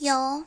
有。